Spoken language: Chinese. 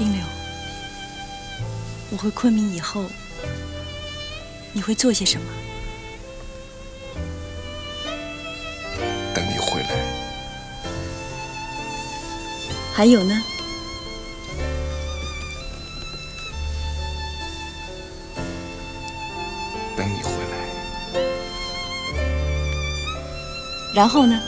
冰柳，我回昆明以后，你会做些什么？等你回来。还有呢？等你回来。然后呢？